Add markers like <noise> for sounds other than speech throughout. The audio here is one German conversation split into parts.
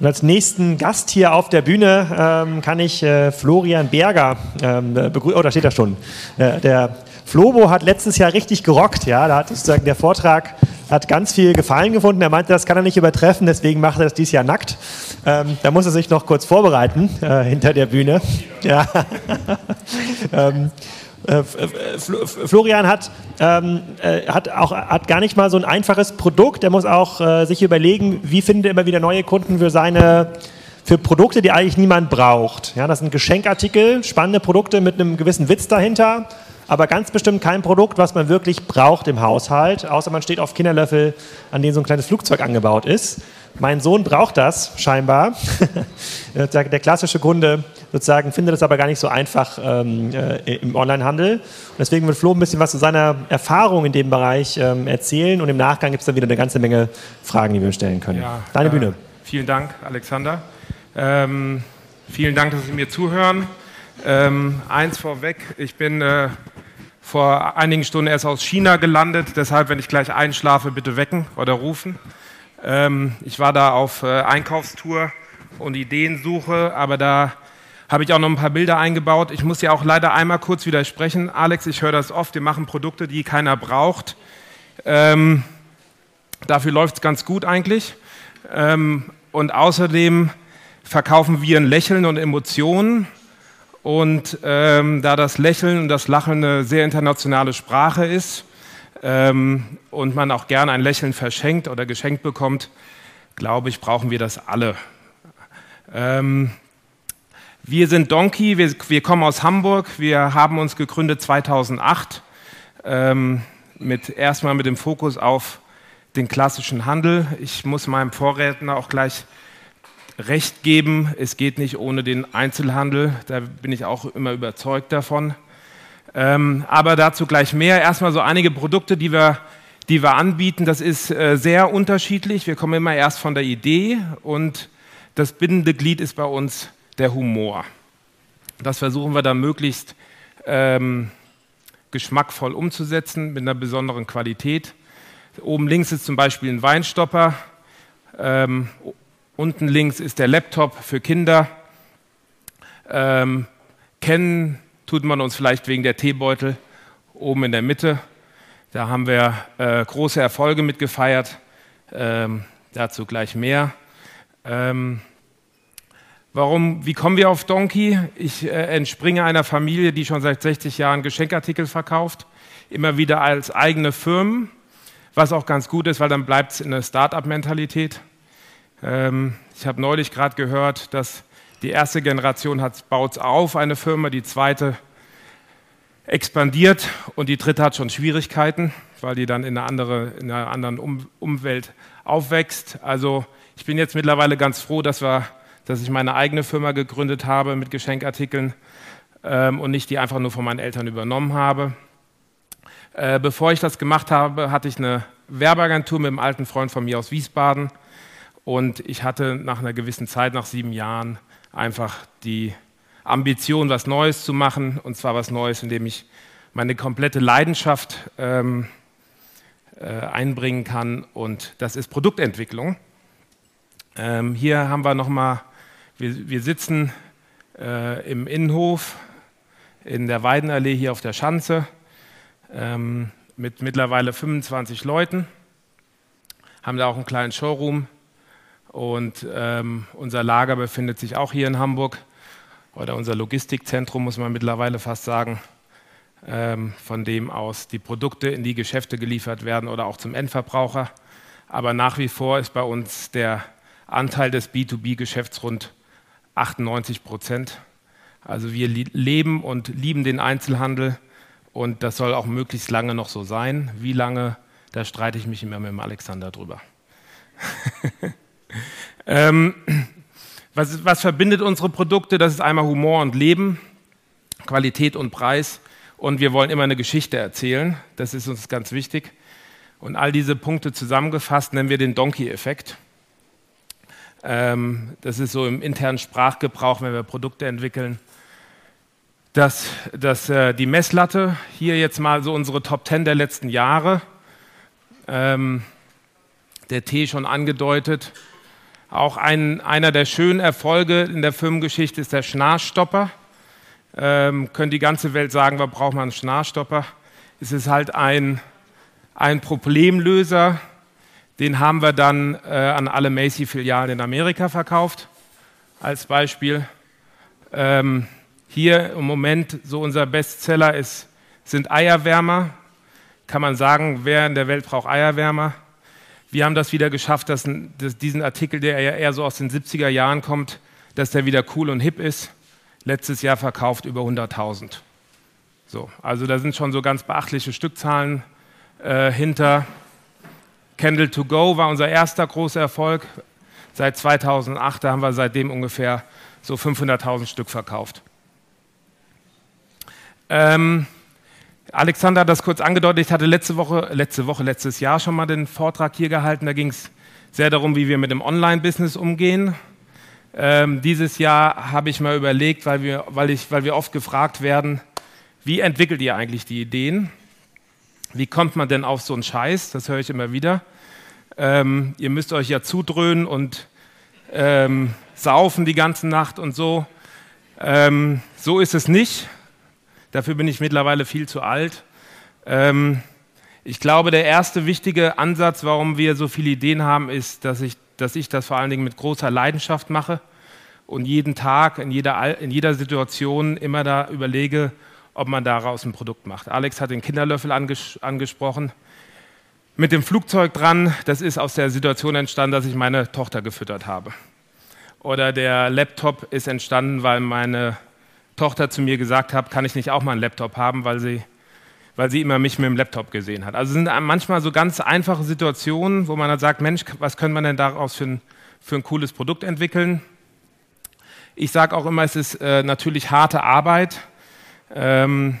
Und als nächsten Gast hier auf der Bühne ähm, kann ich äh, Florian Berger ähm, begrüßen. Oh, da steht er schon. Äh, der Flobo hat letztes Jahr richtig gerockt. Ja, da hat sozusagen der Vortrag hat ganz viel Gefallen gefunden. Er meinte, das kann er nicht übertreffen, deswegen macht er das dieses Jahr nackt. Ähm, da muss er sich noch kurz vorbereiten äh, hinter der Bühne. Ja. <laughs> äh, Florian hat, ähm, äh, hat, auch, hat gar nicht mal so ein einfaches Produkt. Er muss auch äh, sich überlegen, wie findet er immer wieder neue Kunden für seine für Produkte, die eigentlich niemand braucht. Ja, das sind Geschenkartikel, spannende Produkte mit einem gewissen Witz dahinter, aber ganz bestimmt kein Produkt, was man wirklich braucht im Haushalt, außer man steht auf Kinderlöffel, an denen so ein kleines Flugzeug angebaut ist. Mein Sohn braucht das scheinbar. <laughs> der klassische Kunde sozusagen findet es aber gar nicht so einfach ähm, äh, im Onlinehandel. Deswegen wird Flo ein bisschen was zu seiner Erfahrung in dem Bereich ähm, erzählen und im Nachgang gibt es dann wieder eine ganze Menge Fragen, die wir stellen können. Ja, Deine äh, Bühne. Vielen Dank, Alexander. Ähm, vielen Dank, dass Sie mir zuhören. Ähm, eins vorweg, ich bin äh, vor einigen Stunden erst aus China gelandet, deshalb, wenn ich gleich einschlafe, bitte wecken oder rufen. Ähm, ich war da auf äh, Einkaufstour und Ideensuche, aber da habe ich auch noch ein paar Bilder eingebaut. Ich muss ja auch leider einmal kurz widersprechen. Alex, ich höre das oft, wir machen Produkte, die keiner braucht. Ähm, dafür läuft es ganz gut eigentlich. Ähm, und außerdem verkaufen wir ein Lächeln und Emotionen. Und ähm, da das Lächeln und das Lachen eine sehr internationale Sprache ist, ähm, und man auch gerne ein Lächeln verschenkt oder geschenkt bekommt, glaube ich, brauchen wir das alle. Ähm, wir sind Donkey, wir, wir, kommen aus Hamburg, wir haben uns gegründet 2008, ähm, mit, erstmal mit dem Fokus auf den klassischen Handel. Ich muss meinem Vorredner auch gleich recht geben, es geht nicht ohne den Einzelhandel, da bin ich auch immer überzeugt davon. Ähm, aber dazu gleich mehr. Erstmal so einige Produkte, die wir, die wir anbieten. Das ist äh, sehr unterschiedlich. Wir kommen immer erst von der Idee und das bindende Glied ist bei uns der Humor. Das versuchen wir dann möglichst ähm, geschmackvoll umzusetzen mit einer besonderen Qualität. Oben links ist zum Beispiel ein Weinstopper. Ähm, unten links ist der Laptop für Kinder. Ähm, kennen tut man uns vielleicht wegen der Teebeutel oben in der Mitte. Da haben wir äh, große Erfolge mitgefeiert. Ähm, dazu gleich mehr. Ähm, warum, wie kommen wir auf Donkey? Ich äh, entspringe einer Familie, die schon seit 60 Jahren Geschenkartikel verkauft, immer wieder als eigene Firmen, was auch ganz gut ist, weil dann bleibt es in der Start-up-Mentalität. Ähm, ich habe neulich gerade gehört, dass die erste Generation hat, baut auf, eine Firma, die zweite expandiert und die dritte hat schon Schwierigkeiten, weil die dann in einer, andere, in einer anderen um Umwelt aufwächst. Also ich bin jetzt mittlerweile ganz froh, dass, wir, dass ich meine eigene Firma gegründet habe mit Geschenkartikeln ähm, und nicht die einfach nur von meinen Eltern übernommen habe. Äh, bevor ich das gemacht habe, hatte ich eine Werbeagentur mit einem alten Freund von mir aus Wiesbaden und ich hatte nach einer gewissen Zeit, nach sieben Jahren, einfach die Ambition, was Neues zu machen, und zwar was Neues, indem ich meine komplette Leidenschaft ähm, äh, einbringen kann, und das ist Produktentwicklung. Ähm, hier haben wir nochmal, wir, wir sitzen äh, im Innenhof in der Weidenallee hier auf der Schanze ähm, mit mittlerweile 25 Leuten, haben da auch einen kleinen Showroom und ähm, unser Lager befindet sich auch hier in Hamburg oder unser Logistikzentrum, muss man mittlerweile fast sagen, ähm, von dem aus die Produkte in die Geschäfte geliefert werden oder auch zum Endverbraucher. Aber nach wie vor ist bei uns der Anteil des B2B-Geschäfts rund 98 Prozent. Also wir leben und lieben den Einzelhandel und das soll auch möglichst lange noch so sein. Wie lange, da streite ich mich immer mit dem Alexander drüber. <laughs> ähm, was, was verbindet unsere Produkte? Das ist einmal Humor und Leben, Qualität und Preis. Und wir wollen immer eine Geschichte erzählen. Das ist uns ganz wichtig. Und all diese Punkte zusammengefasst nennen wir den Donkey-Effekt. Ähm, das ist so im internen Sprachgebrauch, wenn wir Produkte entwickeln. Dass, dass äh, die Messlatte, hier jetzt mal so unsere Top 10 der letzten Jahre, ähm, der Tee schon angedeutet, Auch ein, einer der schönen Erfolge in der Firmengeschichte ist der Schnarchstopper. Ähm, können die ganze Welt sagen, warum braucht man einen Schnarchstopper? Es ist halt ein, ein Problemlöser, den haben wir dann äh, an alle Macy-Filialen in Amerika verkauft, als Beispiel. Ähm, hier im Moment so unser Bestseller ist, sind Eierwärmer. Kann man sagen, wer in der Welt braucht Eierwärmer? Wir haben das wieder geschafft, dass, dass diesen Artikel, der ja eher so aus den 70er Jahren kommt, dass der wieder cool und hip ist. Letztes Jahr verkauft über 100.000. So, also da sind schon so ganz beachtliche Stückzahlen äh, hinter. Candle to Go war unser erster großer Erfolg. Seit 2008 da haben wir seitdem ungefähr so 500.000 Stück verkauft. Ähm, Alexander hat das kurz angedeutet. Ich hatte letzte Woche, letzte Woche, letztes Jahr schon mal den Vortrag hier gehalten. Da ging es sehr darum, wie wir mit dem Online-Business umgehen. Ähm, dieses Jahr habe ich mal überlegt, weil wir, weil, ich, weil wir oft gefragt werden, wie entwickelt ihr eigentlich die Ideen? Wie kommt man denn auf so einen Scheiß? Das höre ich immer wieder. Ähm, ihr müsst euch ja zudröhnen und ähm, saufen die ganze Nacht und so. Ähm, so ist es nicht. Dafür bin ich mittlerweile viel zu alt. Ähm, ich glaube, der erste wichtige Ansatz, warum wir so viele Ideen haben, ist, dass ich, dass ich das vor allen Dingen mit großer Leidenschaft mache und jeden Tag, in jeder, in jeder Situation immer da überlege, ob man daraus ein Produkt macht. Alex hat den Kinderlöffel anges angesprochen. Mit dem Flugzeug dran, das ist aus der Situation entstanden, dass ich meine Tochter gefüttert habe. Oder der Laptop ist entstanden, weil meine Tochter zu mir gesagt hat, kann ich nicht auch mal einen Laptop haben, weil sie, weil sie immer mich mit dem Laptop gesehen hat. Also es sind manchmal so ganz einfache Situationen, wo man dann sagt, Mensch, was könnte man denn daraus für ein, für ein cooles Produkt entwickeln? Ich sage auch immer, es ist äh, natürlich harte Arbeit. Ähm,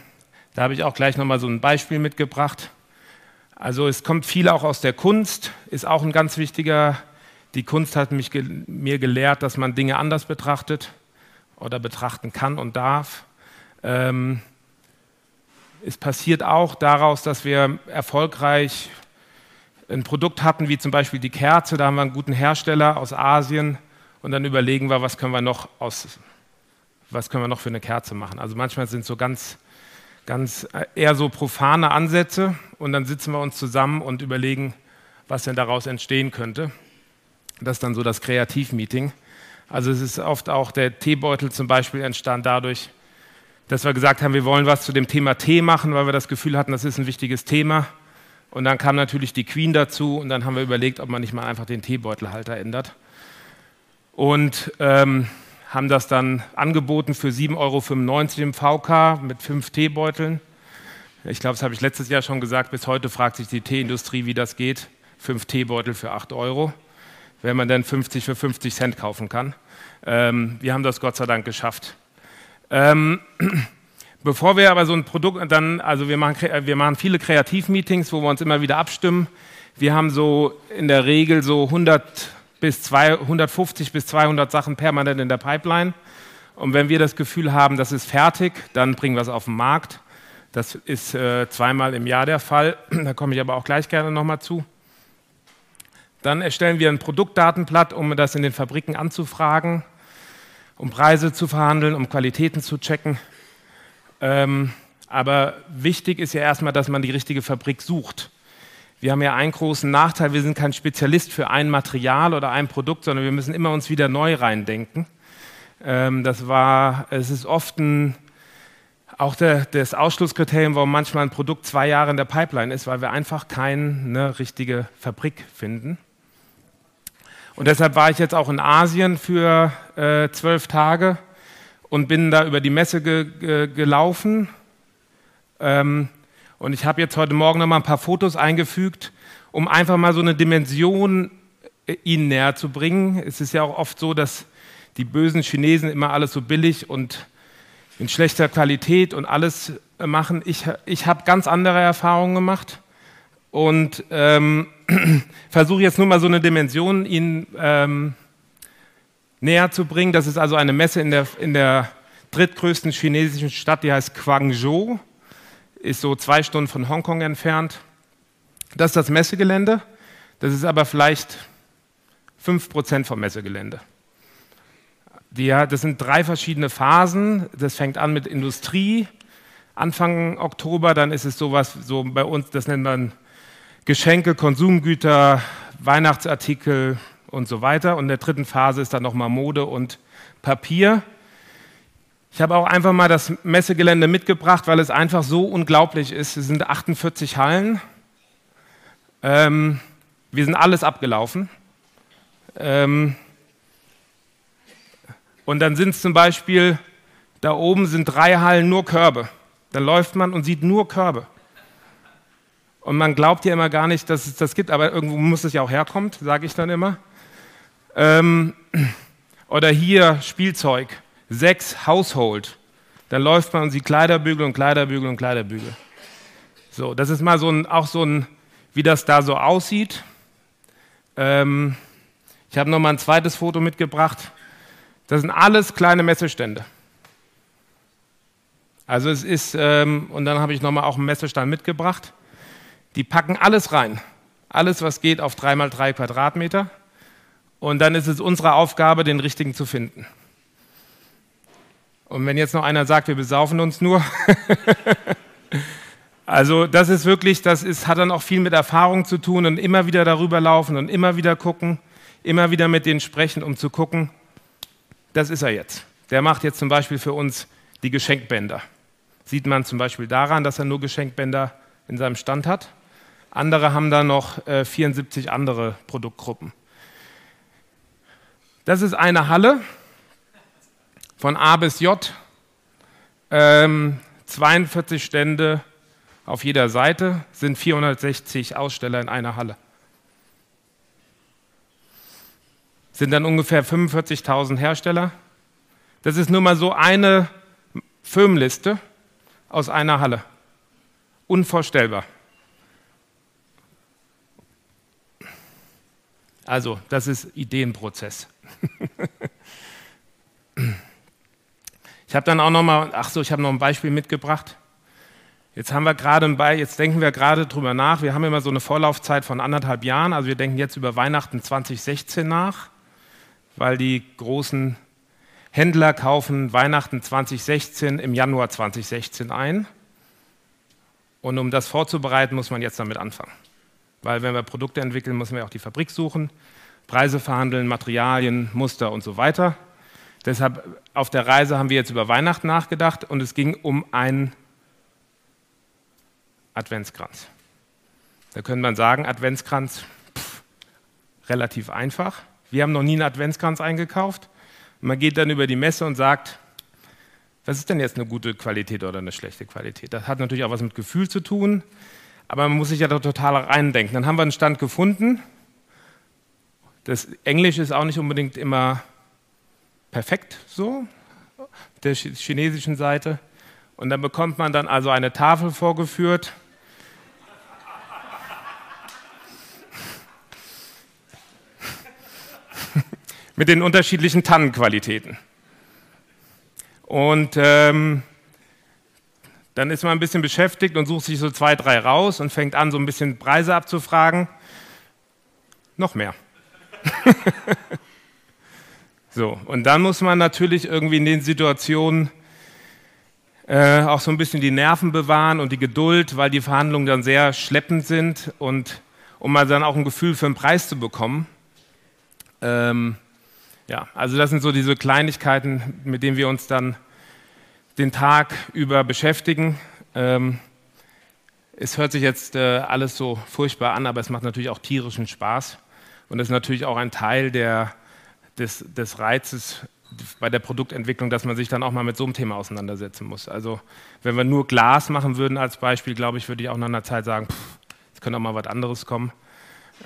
da habe ich auch gleich nochmal so ein Beispiel mitgebracht. Also es kommt viel auch aus der Kunst, ist auch ein ganz wichtiger. Die Kunst hat mich, mir gelehrt, dass man Dinge anders betrachtet oder betrachten kann und darf. Ähm, es passiert auch daraus, dass wir erfolgreich ein Produkt hatten, wie zum Beispiel die Kerze. Da haben wir einen guten Hersteller aus Asien und dann überlegen wir, was können wir noch aus, was können wir noch für eine Kerze machen. Also manchmal sind so ganz, ganz äh, eher so profane Ansätze und dann sitzen wir uns zusammen und überlegen, was denn daraus entstehen könnte. Das ist dann so das Kreativmeeting. Also es ist oft auch der Teebeutel zum Beispiel entstanden dadurch, dass wir gesagt haben, wir wollen was zu dem Thema Tee machen, weil wir das Gefühl hatten, das ist ein wichtiges Thema. Und dann kam natürlich die Queen dazu und dann haben wir überlegt, ob man nicht mal einfach den Teebeutelhalter ändert. Und ähm, haben das dann angeboten für 7,95 Euro im VK mit fünf Teebeuteln. Ich glaube, das habe ich letztes Jahr schon gesagt. Bis heute fragt sich die Teeindustrie, wie das geht. Fünf Teebeutel für 8 Euro wenn man dann 50 für 50 Cent kaufen kann. Ähm, wir haben das Gott sei Dank geschafft. Ähm, <clears throat> bevor wir aber so ein Produkt dann, also wir machen, wir machen viele Kreativmeetings, wo wir uns immer wieder abstimmen. Wir haben so in der Regel so 100 bis 200, 150 bis 200 Sachen permanent in der Pipeline. Und wenn wir das Gefühl haben, das ist fertig, dann bringen wir es auf den Markt. Das ist äh, zweimal im Jahr der Fall. <clears throat> Da komme ich aber auch gleich gerne nochmal zu. Dann erstellen wir ein Produktdatenblatt, um das in den Fabriken anzufragen, um Preise zu verhandeln, um Qualitäten zu checken. Ähm, aber wichtig ist ja erstmal, dass man die richtige Fabrik sucht. Wir haben ja einen großen Nachteil, wir sind kein Spezialist für ein Material oder ein Produkt, sondern wir müssen immer uns wieder neu reindenken. Ähm, das war, es ist oft ein, auch der, das Ausschlusskriterium, warum manchmal ein Produkt zwei Jahre in der Pipeline ist, weil wir einfach keine richtige Fabrik finden. Und deshalb war ich jetzt auch in Asien für äh, zwölf Tage und bin da über die Messe ge ge gelaufen. Ähm, und ich habe jetzt heute Morgen noch mal ein paar Fotos eingefügt, um einfach mal so eine Dimension äh, Ihnen näher zu bringen. Es ist ja auch oft so, dass die bösen Chinesen immer alles so billig und in schlechter Qualität und alles äh, machen. Ich, ich habe ganz andere Erfahrungen gemacht und ähm, <clears throat> versuche jetzt nur mal so eine Dimension Ihnen ähm, näher zu bringen. Das ist also eine Messe in der, in der drittgrößten chinesischen Stadt, die heißt Guangzhou, ist so zwei Stunden von Hongkong entfernt. Das ist das Messegelände. Das ist aber vielleicht 5% vom Messegelände. Die, das sind drei verschiedene Phasen. Das fängt an mit Industrie, Anfang Oktober, dann ist es sowas, so bei uns, das nennt man Geschenke, Konsumgüter, Weihnachtsartikel und so weiter. Und in der dritten Phase ist dann nochmal Mode und Papier. Ich habe auch einfach mal das Messegelände mitgebracht, weil es einfach so unglaublich ist. Es sind 48 Hallen. Ähm, wir sind alles abgelaufen. Ähm, und dann sind es zum Beispiel, da oben sind drei Hallen nur Körbe. Dann läuft man und sieht nur Körbe. Und man glaubt ja immer gar nicht, dass es das gibt, aber irgendwo muss es ja auch herkommen, sage ich dann immer. Ähm, oder hier Spielzeug, sechs Household. Dann läuft man und sieht Kleiderbügel und Kleiderbügel und Kleiderbügel. So, das ist mal so ein, auch so ein, wie das da so aussieht. Ähm, ich habe noch mal ein zweites Foto mitgebracht. Das sind alles kleine Messestände. Also es ist, ähm, und dann habe ich noch mal auch einen Messestand mitgebracht. Die packen alles rein. Alles, was geht, auf drei mal drei Quadratmeter. Und dann ist es unsere Aufgabe, den richtigen zu finden. Und wenn jetzt noch einer sagt, wir besaufen uns nur. <laughs> also das ist wirklich, das ist, hat dann auch viel mit Erfahrung zu tun und immer wieder darüber laufen und immer wieder gucken, immer wieder mit denen sprechen, um zu gucken, das ist er jetzt. Der macht jetzt zum Beispiel für uns die Geschenkbänder. Sieht man zum Beispiel daran, dass er nur Geschenkbänder in seinem Stand hat. Andere haben da noch äh, 74 andere Produktgruppen. Das ist eine Halle von A bis J, ähm, 42 Stände auf jeder Seite, sind 460 Aussteller in einer Halle. Sind dann ungefähr 45.000 Hersteller. Das ist nur mal so eine Firmenliste aus einer Halle. Unvorstellbar. Also, das ist Ideenprozess. <laughs> ich habe dann auch noch mal, ach so, ich habe noch ein Beispiel mitgebracht. Jetzt haben wir gerade bei, jetzt denken wir gerade drüber nach. Wir haben immer so eine Vorlaufzeit von anderthalb Jahren. Also wir denken jetzt über Weihnachten 2016 nach, weil die großen Händler kaufen Weihnachten 2016 im Januar 2016 ein. Und um das vorzubereiten, muss man jetzt damit anfangen. Weil wenn wir Produkte entwickeln, müssen wir auch die Fabrik suchen, Preise verhandeln, Materialien, Muster und so weiter. Deshalb auf der Reise haben wir jetzt über Weihnachten nachgedacht und es ging um einen Adventskranz. Da könnte man sagen, Adventskranz, pff, relativ einfach. Wir haben noch nie einen Adventskranz eingekauft. Man geht dann über die Messe und sagt, was ist denn jetzt eine gute Qualität oder eine schlechte Qualität? Das hat natürlich auch was mit Gefühl zu tun aber man muss sich ja da total reindenken. Dann haben wir einen Stand gefunden. Das Englisch ist auch nicht unbedingt immer perfekt so, der chinesischen Seite. Und dann bekommt man dann also eine Tafel vorgeführt. <laughs> mit den unterschiedlichen Tannenqualitäten. Und ähm, dann ist man ein bisschen beschäftigt und sucht sich so zwei, drei raus und fängt an, so ein bisschen Preise abzufragen. Noch mehr. <laughs> so, und dann muss man natürlich irgendwie in den Situationen äh, auch so ein bisschen die Nerven bewahren und die Geduld, weil die Verhandlungen dann sehr schleppend sind und um mal dann auch ein Gefühl für den Preis zu bekommen. Ähm, ja, also das sind so diese Kleinigkeiten, mit denen wir uns dann den Tag über beschäftigen. Ähm, es hört sich jetzt äh, alles so furchtbar an, aber es macht natürlich auch tierischen Spaß. Und das ist natürlich auch ein Teil der, des, des Reizes bei der Produktentwicklung, dass man sich dann auch mal mit so einem Thema auseinandersetzen muss. Also wenn wir nur Glas machen würden als Beispiel, glaube ich, würde ich auch nach einer Zeit sagen, es könnte auch mal was anderes kommen.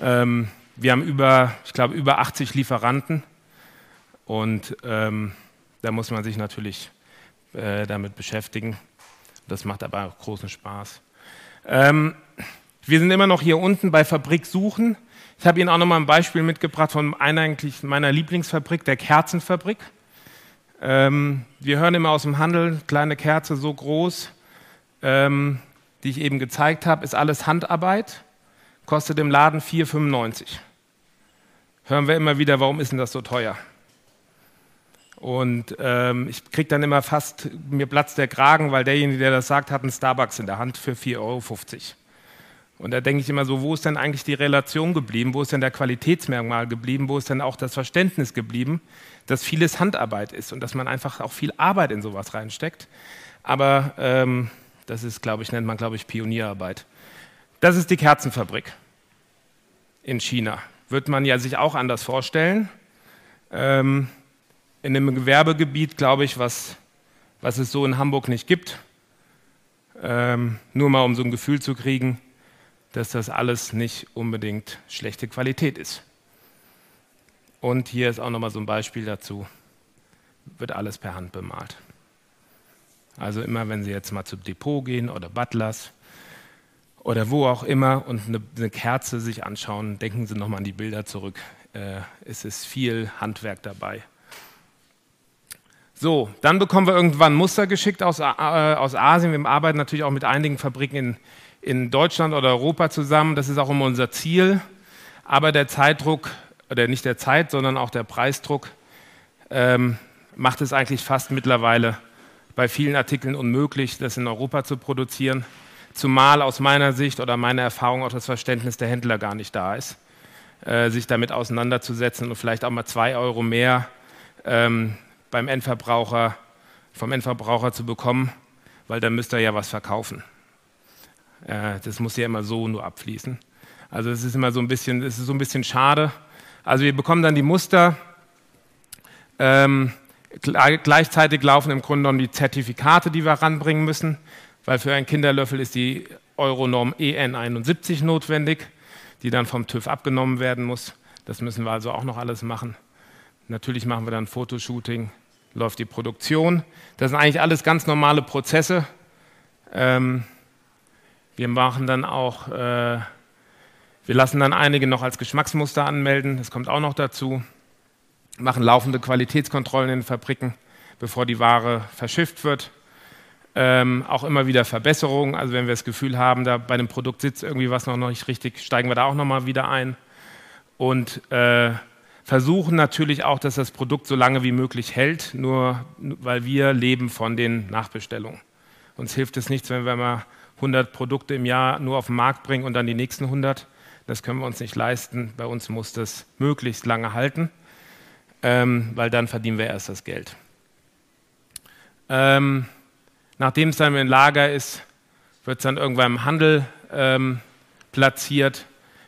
Ähm, wir haben über, ich glaube, über 80 Lieferanten und ähm, da muss man sich natürlich äh, damit beschäftigen. Das macht aber auch großen Spaß. Ähm, wir sind immer noch hier unten bei Fabrik suchen. Ich habe Ihnen auch noch mal ein Beispiel mitgebracht von einer eigentlich meiner Lieblingsfabrik, der Kerzenfabrik. Ähm, wir hören immer aus dem Handel, kleine Kerze so groß, ähm, die ich eben gezeigt habe, ist alles Handarbeit, kostet im Laden 4,95. hören wir immer wieder, warum ist denn das so teuer? Und ähm, ich kriege dann immer fast, mir platzt der Kragen, weil derjenige, der das sagt, hat einen Starbucks in der Hand für 4,50 Euro. Und da denke ich immer so, wo ist denn eigentlich die Relation geblieben? Wo ist denn der Qualitätsmerkmal geblieben? Wo ist denn auch das Verständnis geblieben, dass vieles Handarbeit ist und dass man einfach auch viel Arbeit in sowas reinsteckt? Aber ähm, das ist, glaube ich, nennt man, glaube ich, Pionierarbeit. Das ist die Kerzenfabrik in China. Wird man ja sich auch anders vorstellen. Ähm, in einem Gewerbegebiet, glaube ich, was, was es so in Hamburg nicht gibt. Ähm, nur mal um so ein Gefühl zu kriegen, dass das alles nicht unbedingt schlechte Qualität ist. Und hier ist auch nochmal so ein Beispiel dazu. Wird alles per Hand bemalt. Also immer, wenn Sie jetzt mal zum Depot gehen oder Butlers oder wo auch immer und eine, eine Kerze sich anschauen, denken Sie nochmal an die Bilder zurück. Äh, es ist viel Handwerk dabei. So, dann bekommen wir irgendwann Muster geschickt aus, äh, aus Asien. Wir arbeiten natürlich auch mit einigen Fabriken in in Deutschland oder Europa zusammen. Das ist auch immer unser Ziel. Aber der Zeitdruck, oder nicht der Zeit, sondern auch der Preisdruck, ähm, macht es eigentlich fast mittlerweile bei vielen Artikeln unmöglich, das in Europa zu produzieren. Zumal aus meiner Sicht oder meiner Erfahrung auch das Verständnis der Händler gar nicht da ist, äh, sich damit auseinanderzusetzen und vielleicht auch mal zwei Euro mehr ähm, beim Endverbraucher, vom Endverbraucher zu bekommen, weil dann müsste er ja was verkaufen. Äh, das muss ja immer so nur abfließen. Also es ist immer so ein bisschen, es ist so ein bisschen schade. Also wir bekommen dann die Muster. Ähm, gleichzeitig laufen im Grunde genommen die Zertifikate, die wir ranbringen müssen, weil für einen Kinderlöffel ist die Euronorm EN 71 notwendig, die dann vom TÜV abgenommen werden muss. Das müssen wir also auch noch alles machen. Natürlich machen wir dann Fotoshooting, läuft die Produktion. Das sind eigentlich alles ganz normale Prozesse. Ähm, wir machen dann auch, äh, wir lassen dann einige noch als Geschmacksmuster anmelden, das kommt auch noch dazu. Machen laufende Qualitätskontrollen in den Fabriken, bevor die Ware verschifft wird. Ähm, auch immer wieder Verbesserungen. Also wenn wir das Gefühl haben, da bei dem Produkt sitzt irgendwie was noch nicht richtig, steigen wir da auch noch mal wieder ein und äh, versuchen natürlich auch, dass das Produkt so lange wie möglich hält. Nur weil wir leben von den Nachbestellungen. Uns hilft es nichts, wenn wir mal 100 Produkte im Jahr nur auf den Markt bringen und dann die nächsten 100. Das können wir uns nicht leisten. Bei uns muss das möglichst lange halten, ähm, weil dann verdienen wir erst das Geld. Ähm, nachdem es dann im Lager ist, wird es dann irgendwann im Handel ähm, platziert.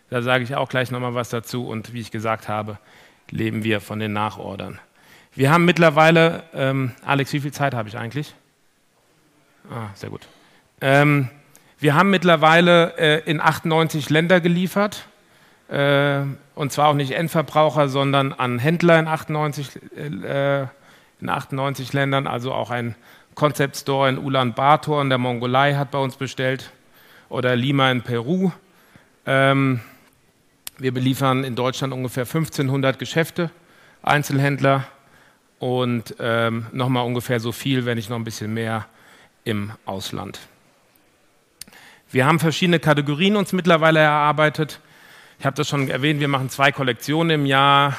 Da sage ich auch gleich nochmal was dazu. Und wie ich gesagt habe, leben wir von den Nachordern. Wir haben mittlerweile, ähm, Alex, wie viel Zeit habe ich eigentlich? Ah, sehr gut. Ähm, wir haben mittlerweile äh, in 98 Länder geliefert. Äh, und zwar auch nicht Endverbraucher, sondern an Händler in 98, äh, in 98 Ländern. Also auch ein Concept Store in Ulaanbaatar in der Mongolei hat bei uns bestellt. Oder Lima in Peru. Ähm, wir beliefern in Deutschland ungefähr 1500 Geschäfte, Einzelhändler und ähm, nochmal ungefähr so viel, wenn nicht noch ein bisschen mehr im Ausland. Wir haben verschiedene Kategorien uns mittlerweile erarbeitet. Ich habe das schon erwähnt, wir machen zwei Kollektionen im Jahr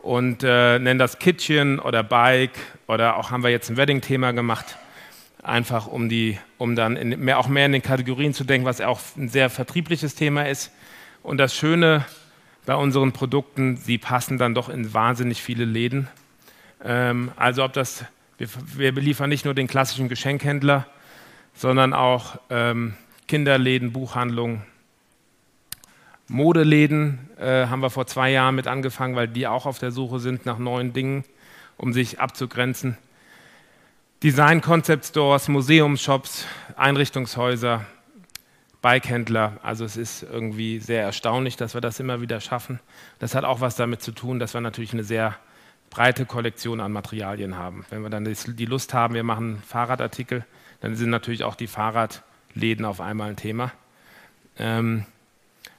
und äh, nennen das Kitchen oder Bike oder auch haben wir jetzt ein Wedding-Thema gemacht, einfach um, die, um dann mehr, auch mehr in den Kategorien zu denken, was auch ein sehr vertriebliches Thema ist. Und das Schöne bei unseren Produkten, sie passen dann doch in wahnsinnig viele Läden. Ähm, also ob das, wir, wir, beliefern nicht nur den klassischen Geschenkhändler, sondern auch ähm, Kinderläden, Buchhandlungen. Modeläden äh, haben wir vor zwei Jahren mit angefangen, weil die auch auf der Suche sind nach neuen Dingen, um sich abzugrenzen. Design Concept Stores, Museumsshops, Einrichtungshäuser, Bikehändler. Also es ist irgendwie sehr erstaunlich, dass wir das immer wieder schaffen. Das hat auch was damit zu tun, dass wir natürlich eine sehr breite Kollektion an Materialien haben. Wenn wir dann die Lust haben, wir machen Fahrradartikel, dann sind natürlich auch die Fahrrad Läden auf einmal ein Thema. Ähm,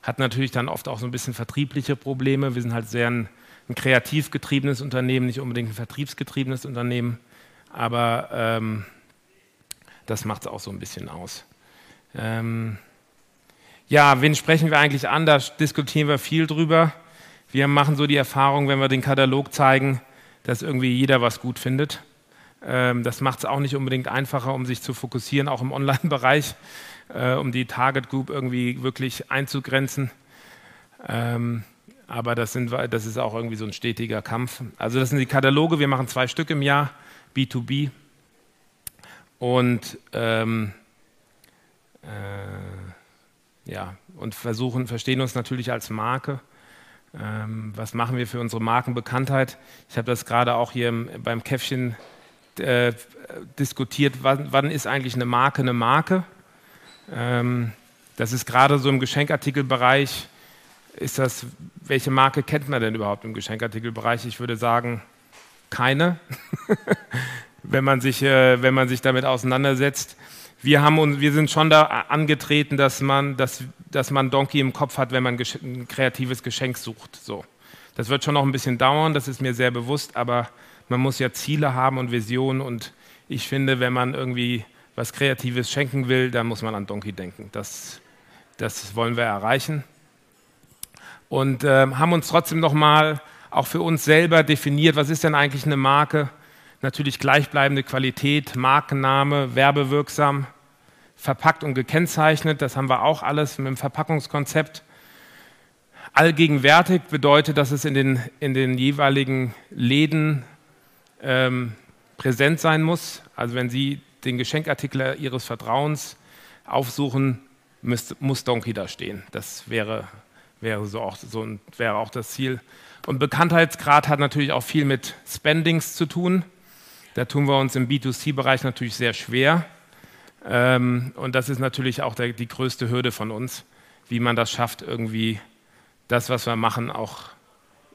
hat natürlich dann oft auch so ein bisschen vertriebliche Probleme. Wir sind halt sehr ein, ein kreativ getriebenes Unternehmen, nicht unbedingt ein vertriebsgetriebenes Unternehmen, aber ähm, das macht es auch so ein bisschen aus. Ähm, ja, wen sprechen wir eigentlich an? Da diskutieren wir viel drüber. wir machen so die Erfahrung, wenn wir den Katalog zeigen, dass irgendwie jeder was gut findet. Ähm, das macht es auch nicht unbedingt einfacher, um sich zu fokussieren, auch im Online-Bereich, äh, um die Target Group irgendwie wirklich einzugrenzen. Ähm, aber das, sind, das ist auch irgendwie so ein stetiger Kampf. Also das sind die Kataloge, wir machen zwei Stück im Jahr, B2B. Und, ähm, äh, ja, und versuchen, verstehen uns natürlich als Marke. Ähm, was machen wir für unsere Markenbekanntheit? Ich habe das gerade auch hier im, beim Käffchen äh, diskutiert, wann, wann, ist eigentlich eine Marke eine Marke? Ähm, das ist gerade so im Geschenkartikelbereich ist das, welche Marke kennt man denn überhaupt im Geschenkartikelbereich? Ich würde sagen, keine, <laughs> wenn, man sich, äh, wenn man sich damit auseinandersetzt. Wir, haben uns, wir sind schon da angetreten, dass man, dass, dass man Donkey im Kopf hat, wenn man ein kreatives Geschenk sucht. So. Das wird schon noch ein bisschen dauern, das ist mir sehr bewusst, aber man muss ja Ziele haben und Visionen und ich finde, wenn man irgendwie was Kreatives schenken will, dann muss man an Donkey denken. Das, das wollen wir erreichen und äh, haben uns trotzdem nochmal auch für uns selber definiert, was ist denn eigentlich eine Marke? Natürlich gleichbleibende Qualität, Markenname, werbewirksam, verpackt und gekennzeichnet. Das haben wir auch alles mit dem Verpackungskonzept. Allgegenwärtig bedeutet, dass es in den, in den jeweiligen Läden ähm, präsent sein muss. Also wenn Sie den Geschenkartikel Ihres Vertrauens aufsuchen, müsst, muss Donkey da stehen. Das wäre wäre so auch, so wäre auch das Ziel. Und Bekanntheitsgrad hat natürlich auch viel mit Spendings zu tun. Da tun wir uns im B2C-Bereich natürlich sehr schwer. Ähm, und das ist natürlich auch der, die größte Hürde von uns, wie man das schafft, irgendwie das, was wir machen, auch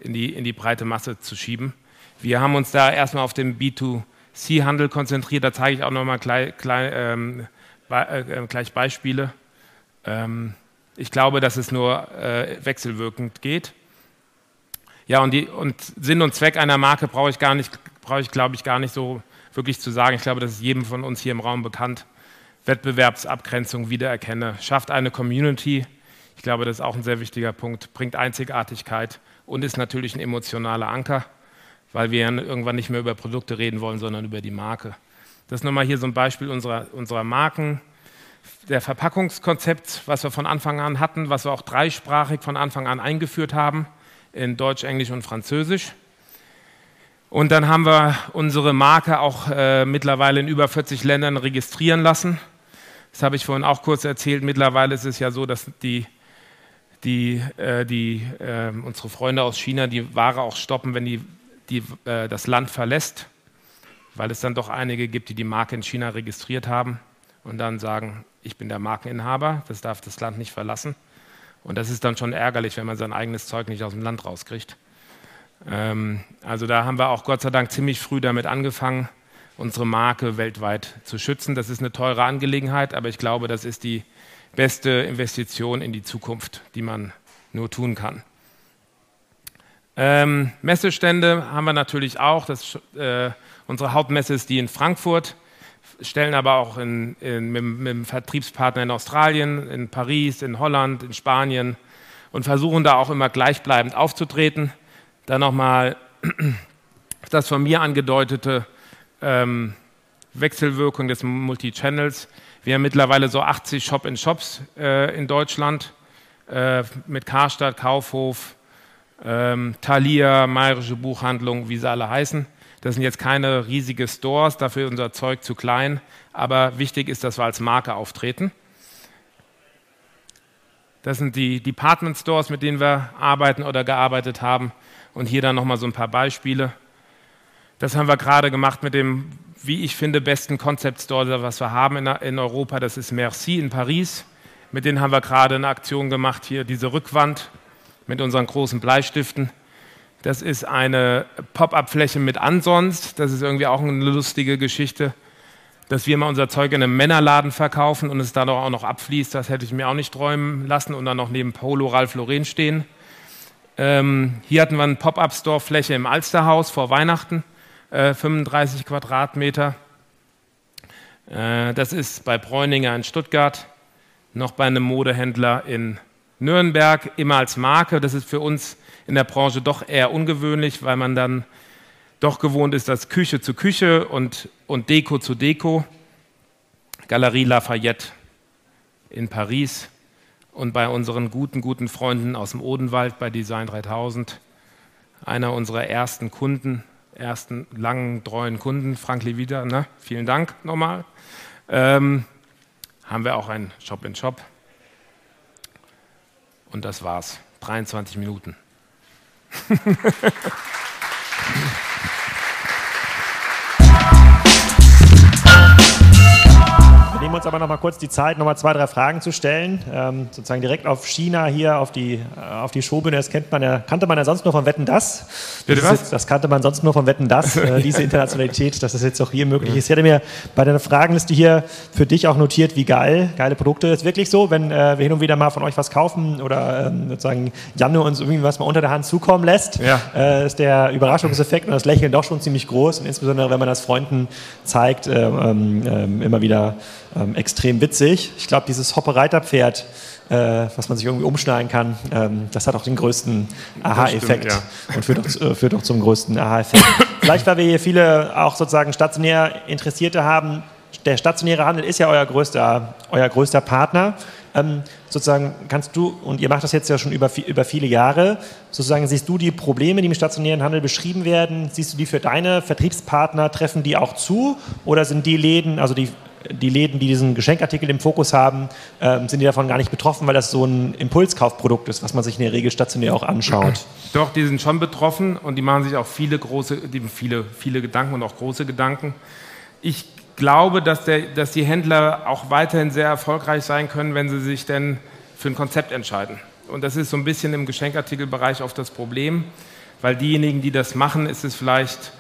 in die, in die breite Masse zu schieben. Wir haben uns da erstmal auf den B2C-Handel konzentriert. Da zeige ich auch nochmal gleich, gleich, ähm, äh, gleich Beispiele. Ähm, ich glaube, dass es nur äh, wechselwirkend geht. Ja, und, die, und, Sinn und Zweck einer Marke brauche ich gar nicht, brauche ich, glaube ich, gar nicht so wirklich zu sagen. Ich glaube, das ist jedem von uns hier im Raum bekannt. Wettbewerbsabgrenzung wiedererkenne, schafft eine Community. Ich glaube, das ist auch ein sehr wichtiger Punkt, bringt Einzigartigkeit und ist natürlich ein emotionaler Anker, weil wir irgendwann nicht mehr über Produkte reden wollen, sondern über die Marke. Das ist nochmal hier so ein Beispiel unserer, unserer Marken der Verpackungskonzept, was wir von Anfang an hatten, was wir auch dreisprachig von Anfang an eingeführt haben, in Deutsch, Englisch und Französisch. Und dann haben wir unsere Marke auch äh, mittlerweile in über 40 Ländern registrieren lassen. Das habe ich vorhin auch kurz erzählt. Mittlerweile ist es ja so, dass die, die, äh, die, äh, unsere Freunde aus China die Ware auch stoppen, wenn die, die äh, das Land verlässt, weil es dann doch einige gibt, die die Marke in China registriert haben und dann sagen, ich bin der Markeninhaber, das darf das Land nicht verlassen. Und das ist dann schon ärgerlich, wenn man sein eigenes Zeug nicht aus dem Land rauskriegt. Ähm, also da haben wir auch Gott sei Dank ziemlich früh damit angefangen, unsere Marke weltweit zu schützen. Das ist eine teure Angelegenheit, aber ich glaube, das ist die beste Investition in die Zukunft, die man nur tun kann. Ähm, Messestände haben wir natürlich auch. Das, äh, unsere Hauptmesse ist die in Frankfurt stellen aber auch in, in, mit, mit dem Vertriebspartner in Australien, in Paris, in Holland, in Spanien und versuchen da auch immer gleichbleibend aufzutreten. Dann nochmal das von mir angedeutete ähm, Wechselwirkung des Multichannels. Wir haben mittlerweile so 80 Shop-in-Shops äh, in Deutschland äh, mit Karstadt, Kaufhof, ähm, Thalia, Mayerische Buchhandlung, wie sie alle heißen. Das sind jetzt keine riesigen Stores, dafür ist unser Zeug zu klein, aber wichtig ist, dass wir als Marke auftreten. Das sind die Department Stores, mit denen wir arbeiten oder gearbeitet haben. Und hier dann nochmal so ein paar Beispiele. Das haben wir gerade gemacht mit dem, wie ich finde, besten Concept Store, was wir haben in, Europa. Das ist Merci in Paris. Mit denen haben wir gerade eine Aktion gemacht, hier diese Rückwand mit unseren großen Bleistiften. Das ist eine Pop-up-Fläche mit Ansonst. Das ist irgendwie auch eine lustige Geschichte, dass wir mal unser Zeug in einem Männerladen verkaufen und es dann auch noch abfließt. Das hätte ich mir auch nicht träumen lassen und dann noch neben Polo Ralph Lauren stehen. Ähm, hier hatten wir eine Pop-up-Store-Fläche im Alsterhaus vor Weihnachten, äh, 35 Quadratmeter. Äh, das ist bei Bräuninger in Stuttgart, noch bei einem Modehändler in Nürnberg immer als Marke. Das ist für uns in der Branche doch eher ungewöhnlich, weil man dann doch gewohnt ist, dass Küche zu Küche und, und Deko zu Deko. Galerie Lafayette in Paris und bei unseren guten, guten Freunden aus dem Odenwald bei Design 3000. Einer unserer ersten Kunden, ersten langen, treuen Kunden, Frank Levita, ne? vielen Dank nochmal. Ähm, haben wir auch einen Shop in Shop. Und das war's. 23 Minuten. <laughs> nehmen uns aber noch mal kurz die Zeit, noch mal zwei, drei Fragen zu stellen. Ähm, sozusagen direkt auf China hier, auf die, äh, auf die Showbühne. Das kennt man ja, kannte man ja sonst nur von Wetten Das. Das? Jetzt, das kannte man sonst nur von Wetten Das, äh, <laughs> diese Internationalität, dass das jetzt auch hier möglich ist. Ich hätte mir bei der Fragenliste hier für dich auch notiert, wie geil, geile Produkte. Ist wirklich so, wenn äh, wir hin und wieder mal von euch was kaufen oder ähm, sozusagen Janne uns irgendwie was mal unter der Hand zukommen lässt, Ja. äh, ist der Überraschungseffekt und das Lächeln doch schon ziemlich groß und insbesondere wenn man das Freunden zeigt, äh, ähm, ähm, immer wieder ähm, extrem witzig. Ich glaube, dieses Hoppe-Reiter-Pferd, äh, was man sich irgendwie umschneiden kann, ähm, das hat auch den größten Aha-Effekt ja. und führt auch, äh, führt auch zum größten Aha-Effekt. Vielleicht, weil wir hier viele auch sozusagen stationär Interessierte haben. Der stationäre Handel ist ja euer größter, euer größter Partner. Ähm, sozusagen kannst du, und ihr macht das jetzt ja schon über, über viele Jahre, sozusagen siehst du die Probleme, die im stationären Handel beschrieben werden, siehst du die für deine Vertriebspartner, treffen die auch zu oder sind die Läden, also die, die Läden, die diesen Geschenkartikel im Fokus haben, ähm, sind die davon gar nicht betroffen, weil das so ein Impulskaufprodukt ist, was man sich in der Regel stationär auch anschaut? Doch, die sind schon betroffen und die machen sich auch viele große, viele, viele Gedanken und auch große Gedanken. Ich glaube, dass, der, dass die Händler auch weiterhin sehr erfolgreich sein können, wenn sie sich denn für ein Konzept entscheiden. Und das ist so ein bisschen im Geschenkartikelbereich oft das Problem, weil diejenigen, die das machen, ist es vielleicht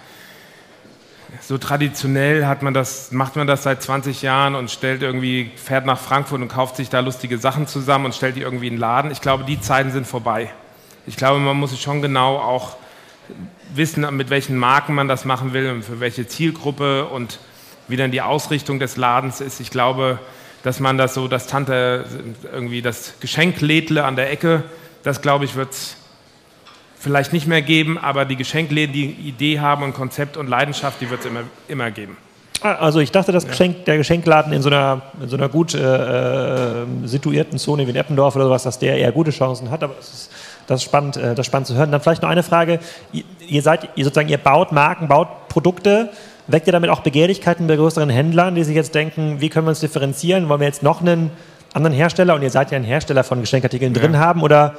so traditionell hat man das, macht man das seit 20 Jahren und stellt irgendwie, fährt nach Frankfurt und kauft sich da lustige Sachen zusammen und stellt die irgendwie in den Laden. Ich glaube, die Zeiten sind vorbei. Ich glaube, man muss schon genau auch wissen, mit welchen Marken man das machen will und für welche Zielgruppe und wie dann die Ausrichtung des Ladens ist. Ich glaube, dass man das so, das Tante, irgendwie das Geschenklädle an der Ecke, das glaube ich, wird es vielleicht nicht mehr geben, aber die Geschenkläden, die Idee haben und Konzept und Leidenschaft, die wird es immer, immer geben. Ah, Also ich dachte, das Geschenk, der Geschenkladen in so einer, in so einer gut äh, äh, situierten Zone wie in Eppendorf oder sowas, dass der eher gute Chancen hat, aber das ist, das ist spannend, äh, das ist spannend zu hören. Dann vielleicht noch eine Frage. Ihr, seid, ihr sozusagen, ihr baut Marken, baut Produkte, weckt ihr damit auch Begehrlichkeiten bei größeren Händlern, die sich jetzt denken, wie können wir uns differenzieren? Wollen wir jetzt noch einen anderen Hersteller, und ihr seid ja ein Hersteller von Geschenkartikeln drin haben, oder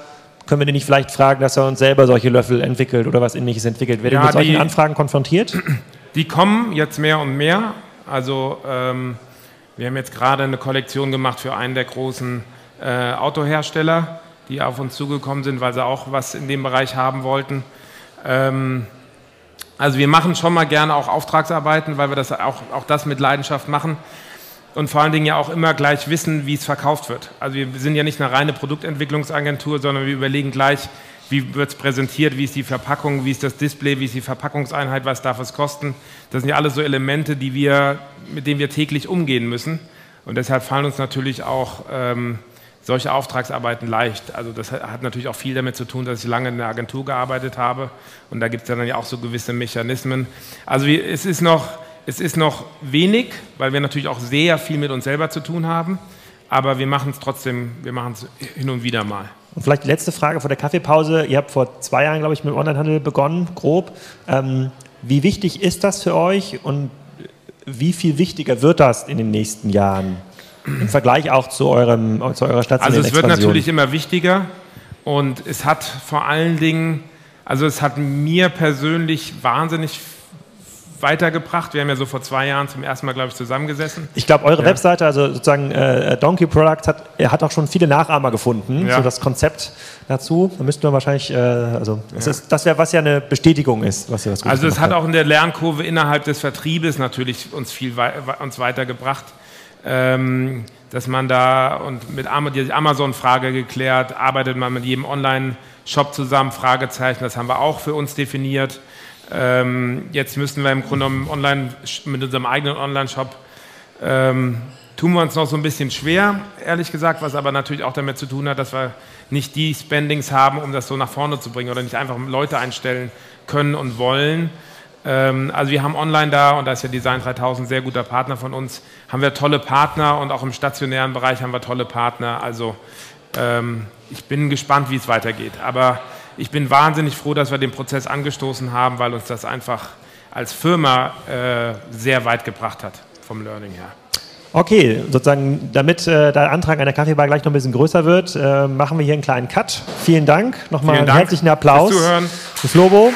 können wir den nicht vielleicht fragen, dass er uns selber solche Löffel entwickelt oder was ähnliches entwickelt? Werdet ihr Ja, mit solchen die- Anfragen konfrontiert? Die kommen jetzt mehr und mehr. Also ähm, wir haben jetzt gerade eine Kollektion gemacht für einen der großen äh, Autohersteller, die auf uns zugekommen sind, weil sie auch was in dem Bereich haben wollten. Ähm, also wir machen schon mal gerne auch Auftragsarbeiten, weil wir das auch, auch das mit Leidenschaft machen und vor allen Dingen ja auch immer gleich wissen, wie es verkauft wird. Also wir sind ja nicht eine reine Produktentwicklungsagentur, sondern wir überlegen gleich, wie wird es präsentiert, wie ist die Verpackung, wie ist das Display, wie ist die Verpackungseinheit, was darf es kosten. Das sind ja alles so Elemente, die wir, mit denen wir täglich umgehen müssen. Und deshalb fallen uns natürlich auch ähm, solche Auftragsarbeiten leicht. Also das hat natürlich auch viel damit zu tun, dass ich lange in der Agentur gearbeitet habe. Und da gibt es dann ja auch so gewisse Mechanismen. Also es, ist noch, es ist noch wenig, weil wir natürlich auch sehr viel mit uns selber zu tun haben. Aber wir machen es trotzdem, wir machen es hin und wieder mal. Und vielleicht die letzte Frage vor der Kaffeepause. Ihr habt vor zwei Jahren, glaube ich, mit dem Onlinehandel begonnen, grob. Ähm, wie wichtig ist das für euch und wie viel wichtiger wird das in den nächsten Jahren? Im Vergleich auch zu, eurem, zu eurer stationären Also es wird natürlich immer wichtiger und es hat vor allen Dingen, also es hat mir persönlich wahnsinnig weitergebracht. Wir haben ja so vor zwei Jahren zum ersten Mal, glaube ich, zusammengesessen. Ich glaube, eure Webseite, also sozusagen äh, Donkey Products, hat, er hat auch schon viele Nachahmer gefunden. Ja. So das Konzept dazu. Da müssten wir wahrscheinlich, äh, also das, ist, das wäre, was ja eine Bestätigung ist, was ihr Gutes Also es hat auch in der Lernkurve innerhalb des Vertriebes natürlich uns viel wei uns weitergebracht, ähm, dass man da und mit die Amazon-Frage geklärt, arbeitet man mit jedem Online-Shop zusammen, Fragezeichen, das haben wir auch für uns definiert. Ähm, jetzt müssen wir im Grunde genommen online, mit unserem eigenen Online-Shop ähm, tun wir uns noch so ein bisschen schwer, ehrlich gesagt, was aber natürlich auch damit zu tun hat, dass wir nicht die Spendings haben, um das so nach vorne zu bringen oder nicht einfach Leute einstellen können und wollen. Ähm, also wir haben online da, und da ist ja Design 3000 ein sehr guter Partner von uns, haben wir tolle Partner und auch im stationären Bereich haben wir tolle Partner. Also ähm, ich bin gespannt, wie es weitergeht. Aber ich bin wahnsinnig froh, dass wir den Prozess angestoßen haben, weil uns das einfach als Firma äh, sehr weit gebracht hat vom Learning her. Okay, sozusagen, damit äh, der Antrag an der Kaffeebar gleich noch ein bisschen größer wird, äh, machen wir hier einen kleinen Cut. Vielen Dank. Nochmal einen herzlichen Applaus fürs Zuhören. Flobo.